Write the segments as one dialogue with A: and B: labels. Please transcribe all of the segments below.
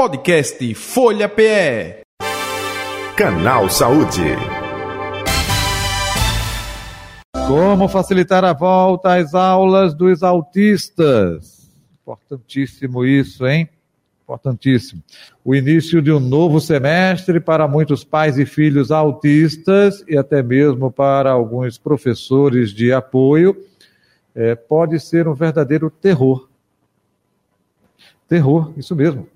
A: Podcast Folha PE.
B: Canal Saúde.
C: Como facilitar a volta às aulas dos autistas? Importantíssimo isso, hein? Importantíssimo. O início de um novo semestre para muitos pais e filhos autistas e até mesmo para alguns professores de apoio é, pode ser um verdadeiro terror. Terror, isso mesmo.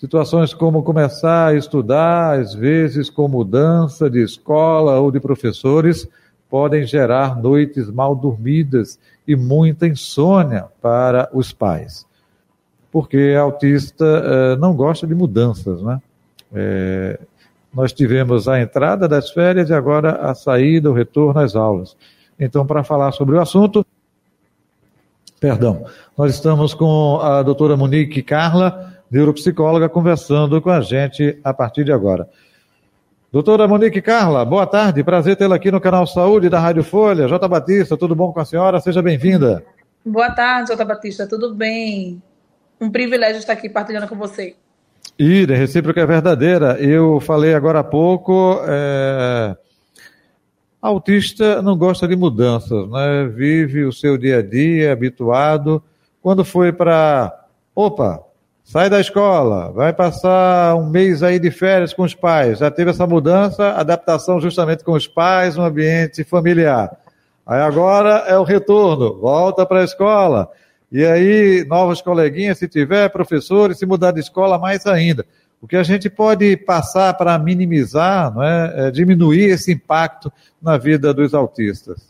C: Situações como começar a estudar, às vezes com mudança de escola ou de professores, podem gerar noites mal dormidas e muita insônia para os pais porque autista uh, não gosta de mudanças, né? É, nós tivemos a entrada das férias e agora a saída, o retorno às aulas. Então, para falar sobre o assunto, perdão, nós estamos com a doutora Monique Carla, neuropsicóloga, conversando com a gente a partir de agora. Doutora Monique Carla, boa tarde, prazer tê-la aqui no canal Saúde da Rádio Folha. J. Batista, tudo bom com a senhora? Seja bem-vinda.
D: Boa tarde, J. Batista, tudo bem? um privilégio estar aqui partilhando com você.
C: Ira, recíproca é verdadeira. Eu falei agora há pouco, é... autista não gosta de mudanças, né? Vive o seu dia a dia, habituado. Quando foi para, opa, sai da escola, vai passar um mês aí de férias com os pais, já teve essa mudança, adaptação justamente com os pais, um ambiente familiar. Aí agora é o retorno, volta para a escola. E aí, novos coleguinhas, se tiver, professores, se mudar de escola, mais ainda. O que a gente pode passar para minimizar, não é, é diminuir esse impacto na vida dos autistas?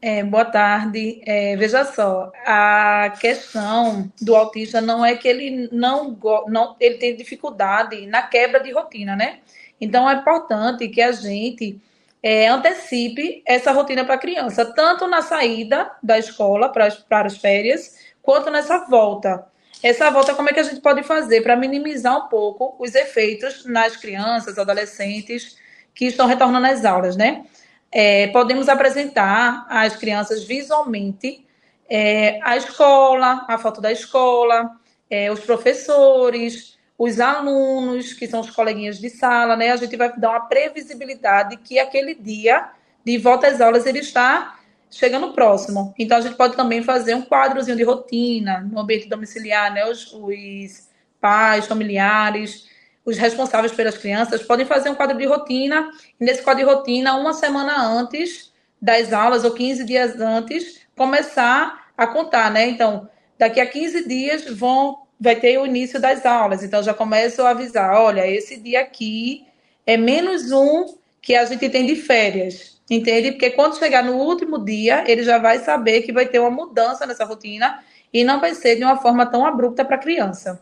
D: É, boa tarde. É, veja só, a questão do autista não é que ele não, não ele tem dificuldade na quebra de rotina, né? Então é importante que a gente é, antecipe essa rotina para a criança, tanto na saída da escola para as, para as férias, quanto nessa volta. Essa volta, como é que a gente pode fazer para minimizar um pouco os efeitos nas crianças, adolescentes que estão retornando às aulas, né? É, podemos apresentar às crianças visualmente é, a escola, a foto da escola, é, os professores, os alunos, que são os coleguinhas de sala, né? A gente vai dar uma previsibilidade que aquele dia de volta às aulas ele está chegando próximo. Então a gente pode também fazer um quadrozinho de rotina no ambiente domiciliar, né? Os, os pais, familiares, os responsáveis pelas crianças podem fazer um quadro de rotina e nesse quadro de rotina, uma semana antes das aulas ou 15 dias antes, começar a contar, né? Então, daqui a 15 dias vão vai ter o início das aulas. Então, já começo a avisar: olha, esse dia aqui é menos um que a gente tem de férias, entende? Porque quando chegar no último dia, ele já vai saber que vai ter uma mudança nessa rotina e não vai ser de uma forma tão abrupta para a criança.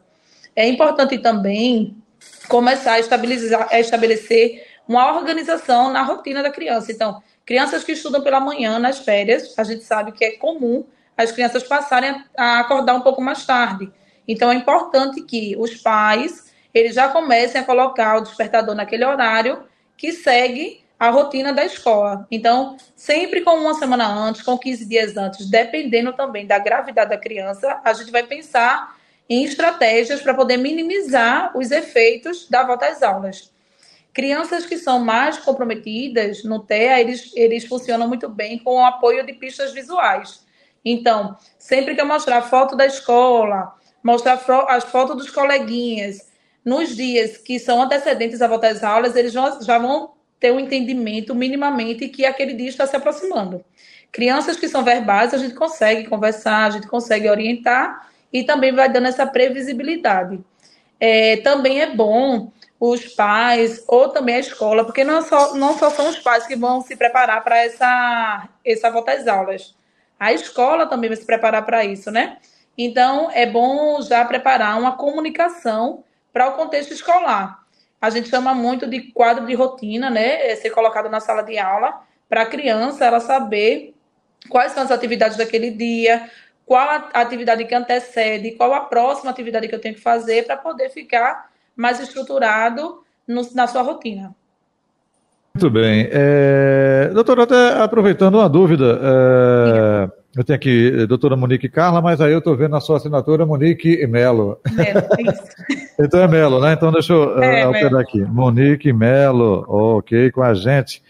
D: É importante também começar a, estabilizar, a estabelecer uma organização na rotina da criança. Então, crianças que estudam pela manhã nas férias, a gente sabe que é comum as crianças passarem a acordar um pouco mais tarde. Então, é importante que os pais eles já comecem a colocar o despertador naquele horário que segue a rotina da escola. Então, sempre com uma semana antes, com 15 dias antes, dependendo também da gravidade da criança, a gente vai pensar em estratégias para poder minimizar os efeitos da volta às aulas. Crianças que são mais comprometidas no TEA, eles, eles funcionam muito bem com o apoio de pistas visuais. Então, sempre que eu mostrar foto da escola, mostrar as fotos dos coleguinhas nos dias que são antecedentes à volta às aulas, eles já vão ter um entendimento minimamente que aquele dia está se aproximando. Crianças que são verbais, a gente consegue conversar, a gente consegue orientar e também vai dando essa previsibilidade. É, também é bom os pais ou também a escola, porque não só, não só são os pais que vão se preparar para essa, essa volta às aulas. A escola também vai se preparar para isso, né? Então, é bom já preparar uma comunicação para o contexto escolar. A gente chama muito de quadro de rotina, né? É ser colocado na sala de aula para a criança ela saber quais são as atividades daquele dia, qual a atividade que antecede, qual a próxima atividade que eu tenho que fazer para poder ficar mais estruturado no, na sua rotina.
C: Muito bem. É, doutora, até aproveitando uma dúvida, é, Eu tenho aqui a eh, doutora Monique Carla, mas aí eu estou vendo a sua assinatura Monique Melo. Melo, isso. então é Melo, né? Então deixa eu é, uh, alterar aqui. Monique Melo, ok, com a gente,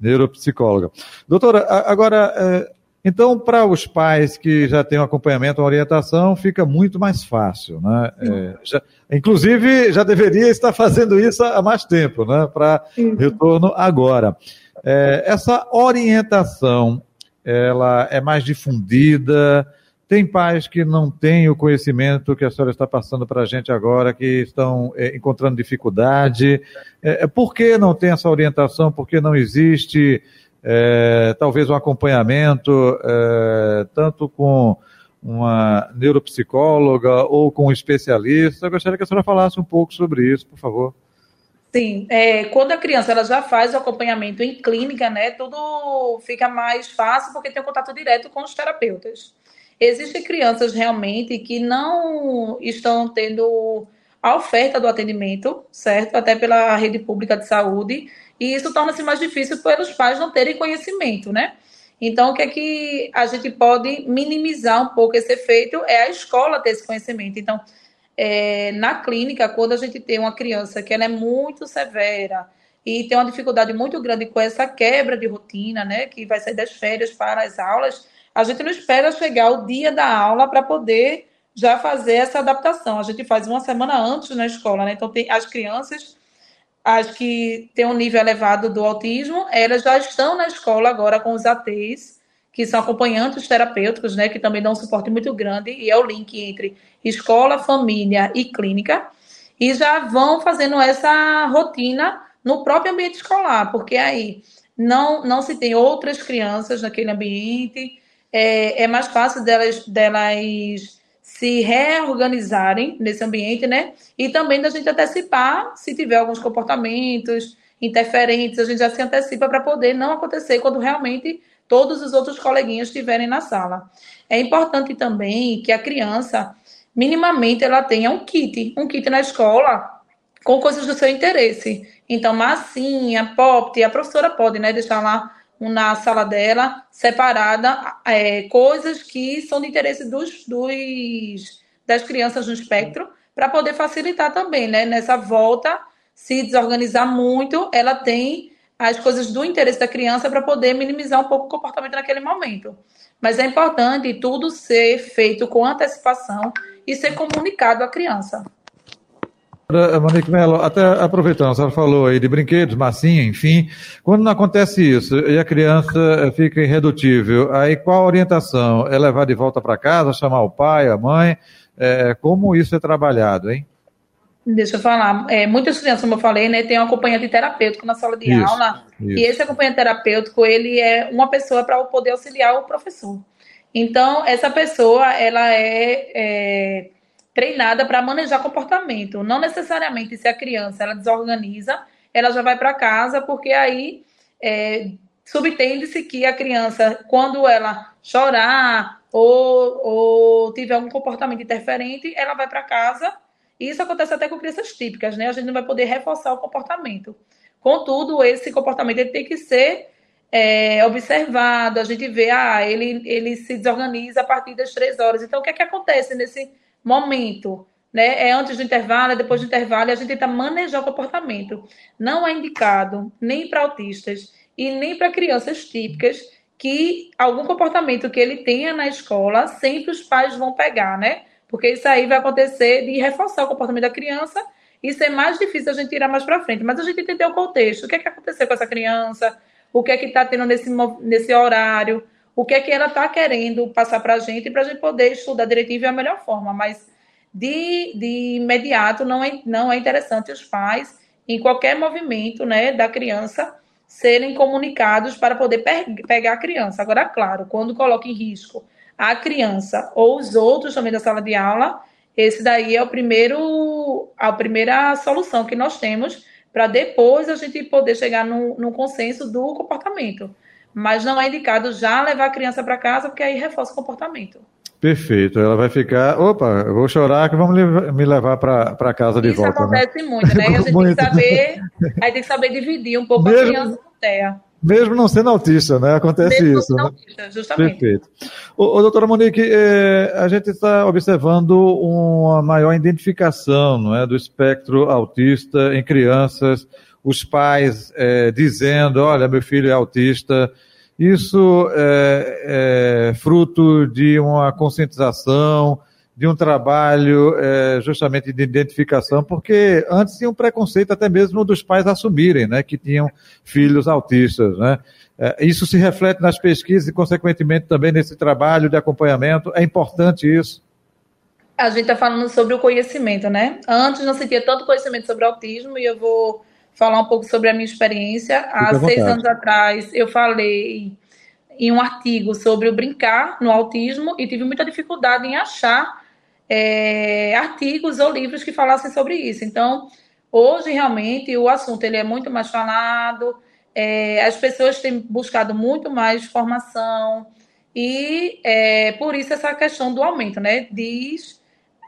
C: neuropsicóloga. Doutora, agora, uh, então para os pais que já têm um acompanhamento, uma orientação, fica muito mais fácil, né? É, já, inclusive, já deveria estar fazendo isso há mais tempo, né? Para retorno agora. É, essa orientação ela é mais difundida. Tem pais que não têm o conhecimento que a senhora está passando para a gente agora, que estão é, encontrando dificuldade. É, é, por que não tem essa orientação? Por que não existe, é, talvez, um acompanhamento, é, tanto com uma neuropsicóloga ou com um especialista? Eu gostaria que a senhora falasse um pouco sobre isso, por favor.
D: Sim, é, quando a criança ela já faz o acompanhamento em clínica, né, tudo fica mais fácil porque tem um contato direto com os terapeutas. Existem crianças realmente que não estão tendo a oferta do atendimento, certo? Até pela rede pública de saúde, e isso torna-se mais difícil pelos pais não terem conhecimento, né? Então, o que é que a gente pode minimizar um pouco esse efeito é a escola ter esse conhecimento. Então, é, na clínica, quando a gente tem uma criança que ela é muito severa e tem uma dificuldade muito grande com essa quebra de rotina, né, que vai sair das férias para as aulas, a gente não espera chegar o dia da aula para poder já fazer essa adaptação. A gente faz uma semana antes na escola, né? Então tem as crianças as que têm um nível elevado do autismo, elas já estão na escola agora com os ATs, que são acompanhantes terapêuticos, né, que também dão um suporte muito grande, e é o link entre escola, família e clínica, e já vão fazendo essa rotina no próprio ambiente escolar, porque aí não, não se tem outras crianças naquele ambiente, é, é mais fácil delas, delas se reorganizarem nesse ambiente, né? E também da gente antecipar se tiver alguns comportamentos interferentes, a gente já se antecipa para poder não acontecer quando realmente todos os outros coleguinhas estiverem na sala. É importante também que a criança, minimamente, ela tenha um kit, um kit na escola com coisas do seu interesse. Então, massinha, pop, a professora pode né, deixar lá na sala dela, separada, é, coisas que são de interesse dos, dos das crianças no espectro, para poder facilitar também, né? Nessa volta, se desorganizar muito, ela tem as coisas do interesse da criança para poder minimizar um pouco o comportamento naquele momento. Mas é importante tudo ser feito com antecipação e ser comunicado à criança.
C: Monique Mello, até aproveitando, a senhora falou aí de brinquedos, massinha, enfim. Quando não acontece isso e a criança fica irredutível, aí qual a orientação? É levar de volta para casa, chamar o pai, a mãe? É, como isso é trabalhado, hein?
D: Deixa eu falar. É, muitas crianças, como eu falei, né, tem um acompanhante terapêutico na sala de isso, aula. Isso. E esse acompanhante terapêutico, ele é uma pessoa para poder auxiliar o professor. Então, essa pessoa, ela é, é treinada para manejar comportamento. Não necessariamente se a criança ela desorganiza, ela já vai para casa, porque aí é, subtende-se que a criança, quando ela chorar ou, ou tiver algum comportamento interferente, ela vai para casa isso acontece até com crianças típicas, né? A gente não vai poder reforçar o comportamento. Contudo, esse comportamento ele tem que ser é, observado. A gente vê, ah, ele, ele se desorganiza a partir das três horas. Então, o que é que acontece nesse momento? Né? É antes do intervalo, é depois do intervalo, e a gente tenta manejar o comportamento. Não é indicado nem para autistas e nem para crianças típicas que algum comportamento que ele tenha na escola, sempre os pais vão pegar, né? porque isso aí vai acontecer de reforçar o comportamento da criança e ser mais difícil a gente tirar mais para frente. Mas a gente entender o contexto, o que é que aconteceu com essa criança, o que é que está tendo nesse, nesse horário, o que é que ela está querendo passar para a gente, para a gente poder estudar direitinho e a melhor forma. Mas de, de imediato não é, não é interessante os pais, em qualquer movimento né, da criança, serem comunicados para poder pe pegar a criança. Agora, claro, quando coloca em risco a criança ou os outros também da sala de aula, esse daí é o primeiro, a primeira solução que nós temos para depois a gente poder chegar no, consenso do comportamento. Mas não é indicado já levar a criança para casa, porque aí reforça o comportamento.
C: Perfeito, ela vai ficar, opa, eu vou chorar que vamos me levar para casa de
D: Isso
C: volta.
D: Isso né? acontece né? muito, né? a gente muito. tem que saber, aí tem que saber dividir um pouco Mesmo... a criança com terra.
C: Mesmo não sendo autista, né? Acontece Mesmo isso. Não né? autista, justamente. Perfeito. Ô, ô, doutora Monique, é, a gente está observando uma maior identificação não é, do espectro autista em crianças, os pais é, dizendo, olha, meu filho é autista. Isso é, é fruto de uma conscientização, de um trabalho é, justamente de identificação, porque antes tinha um preconceito até mesmo dos pais assumirem né, que tinham filhos autistas. Né? É, isso se reflete nas pesquisas e, consequentemente, também nesse trabalho de acompanhamento. É importante isso.
D: A gente está falando sobre o conhecimento, né? Antes não se tinha tanto conhecimento sobre autismo e eu vou falar um pouco sobre a minha experiência. Há seis anos atrás eu falei em um artigo sobre o brincar no autismo e tive muita dificuldade em achar é, artigos ou livros que falassem sobre isso. Então, hoje realmente o assunto ele é muito mais falado, é, as pessoas têm buscado muito mais formação e é, por isso essa questão do aumento, né? Diz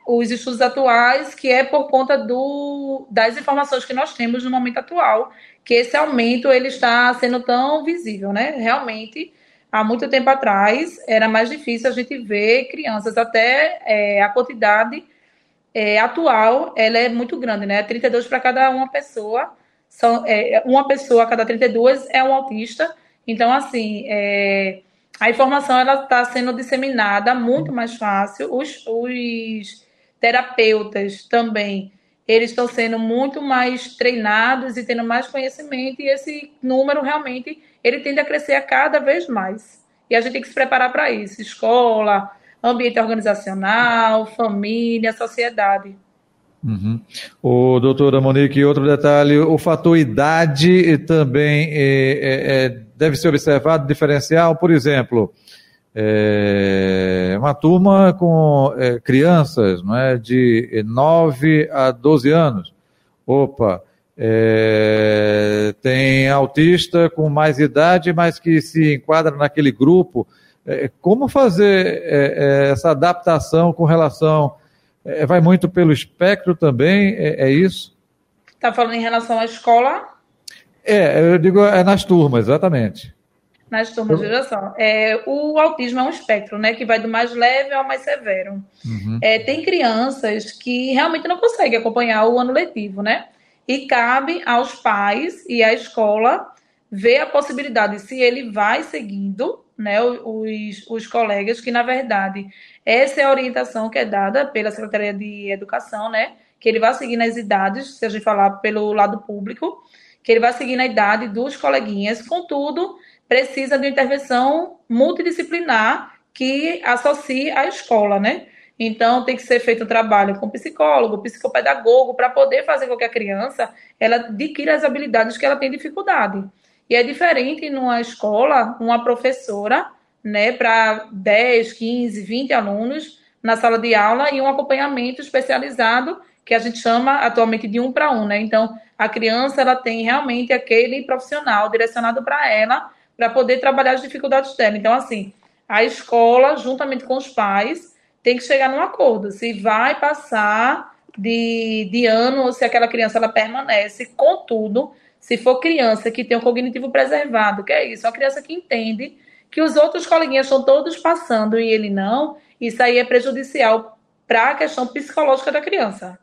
D: os estudos atuais que é por conta do, das informações que nós temos no momento atual que esse aumento ele está sendo tão visível, né? Realmente há muito tempo atrás era mais difícil a gente ver crianças, até é, a quantidade é, atual ela é muito grande, né? 32 para cada uma pessoa, são, é, uma pessoa a cada 32 é um autista. Então, assim, é, a informação ela está sendo disseminada muito mais fácil. Os, os terapeutas também eles estão sendo muito mais treinados e tendo mais conhecimento e esse número realmente ele tende a crescer a cada vez mais. E a gente tem que se preparar para isso. Escola, ambiente organizacional, família, sociedade.
C: Uhum. O doutora Monique, outro detalhe, o fator idade também é, é, deve ser observado, diferencial, por exemplo, é, uma turma com é, crianças não é, de 9 a 12 anos. Opa, é, tem autista com mais idade, mas que se enquadra naquele grupo. É, como fazer é, é essa adaptação com relação. Vai muito pelo espectro também, é, é isso?
D: Está falando em relação à escola?
C: É, eu digo é nas turmas, exatamente.
D: Nas turmas, veja só. É, o autismo é um espectro, né? Que vai do mais leve ao mais severo. Uhum. É, tem crianças que realmente não conseguem acompanhar o ano letivo, né? e cabe aos pais e à escola ver a possibilidade se ele vai seguindo né, os, os colegas, que na verdade essa é a orientação que é dada pela Secretaria de Educação, né? Que ele vai seguir nas idades, se a gente falar pelo lado público, que ele vai seguir na idade dos coleguinhas, contudo, precisa de intervenção multidisciplinar que associe à escola, né? Então, tem que ser feito um trabalho com psicólogo, psicopedagogo, para poder fazer com que a criança ela adquira as habilidades que ela tem dificuldade. E é diferente numa escola, uma professora, né, para 10, 15, 20 alunos na sala de aula e um acompanhamento especializado que a gente chama atualmente de um para um, né? Então, a criança ela tem realmente aquele profissional direcionado para ela para poder trabalhar as dificuldades dela. Então, assim, a escola, juntamente com os pais, tem que chegar num acordo. Se vai passar de, de ano ou se aquela criança ela permanece. Contudo, se for criança que tem um cognitivo preservado, que é isso, uma criança que entende que os outros coleguinhas estão todos passando e ele não, isso aí é prejudicial para a questão psicológica da criança.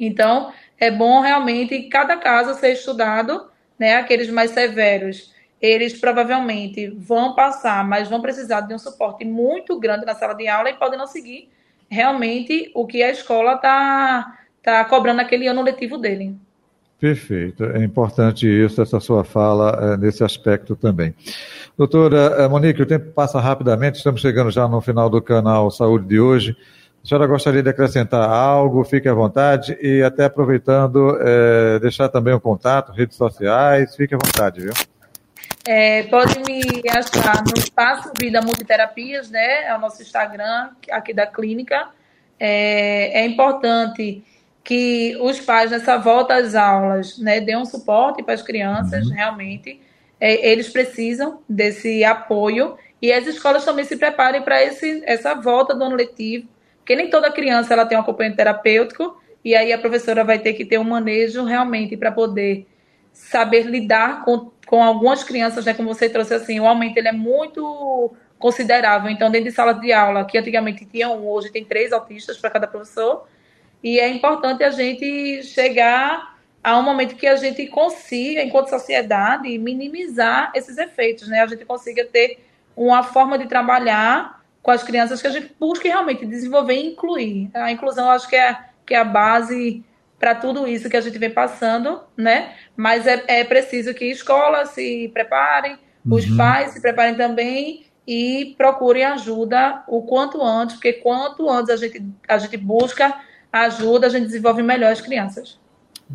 D: Então, é bom realmente cada caso ser estudado, né, aqueles mais severos eles provavelmente vão passar, mas vão precisar de um suporte muito grande na sala de aula e podem não seguir realmente o que a escola está tá cobrando naquele ano letivo dele.
C: Perfeito, é importante isso, essa sua fala é, nesse aspecto também. Doutora eh, Monique, o tempo passa rapidamente, estamos chegando já no final do canal Saúde de hoje. A senhora gostaria de acrescentar algo? Fique à vontade e até aproveitando, é, deixar também o contato, redes sociais, fique à vontade, viu?
D: É, pode me achar no Espaço Vida Multiterapias, né? É o nosso Instagram aqui da clínica. É, é importante que os pais, nessa volta às aulas, né, dêem um suporte para as crianças, uhum. realmente. É, eles precisam desse apoio e as escolas também se preparem para essa volta do ano letivo, porque nem toda criança ela tem um acompanhamento terapêutico e aí a professora vai ter que ter um manejo realmente para poder saber lidar com com algumas crianças, né, como você trouxe assim, o aumento ele é muito considerável. Então, dentro de sala de aula, que antigamente tinha um, hoje tem três autistas para cada professor. E é importante a gente chegar a um momento que a gente consiga, enquanto sociedade, minimizar esses efeitos, né? A gente consiga ter uma forma de trabalhar com as crianças que a gente busque realmente desenvolver e incluir. A inclusão, acho que é, que é a base para tudo isso que a gente vem passando, né? Mas é, é preciso que escolas se preparem, uhum. os pais se preparem também e procurem ajuda o quanto antes, porque quanto antes a gente, a gente busca ajuda, a gente desenvolve melhor as crianças.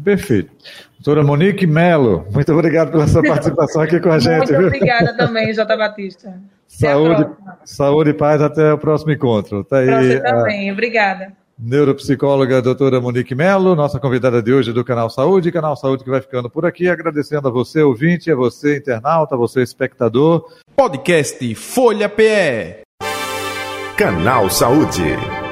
C: Perfeito. Doutora Monique Melo, muito obrigado pela sua participação aqui com a gente.
D: Muito obrigada também, Jota Batista.
C: Saúde, saúde e paz, até o próximo encontro.
D: Tá aí, você também, a... obrigada.
C: Neuropsicóloga doutora Monique Melo, nossa convidada de hoje do Canal Saúde, Canal Saúde que vai ficando por aqui, agradecendo a você, ouvinte, a você, internauta, a você, espectador.
A: Podcast Folha PE.
B: Canal Saúde.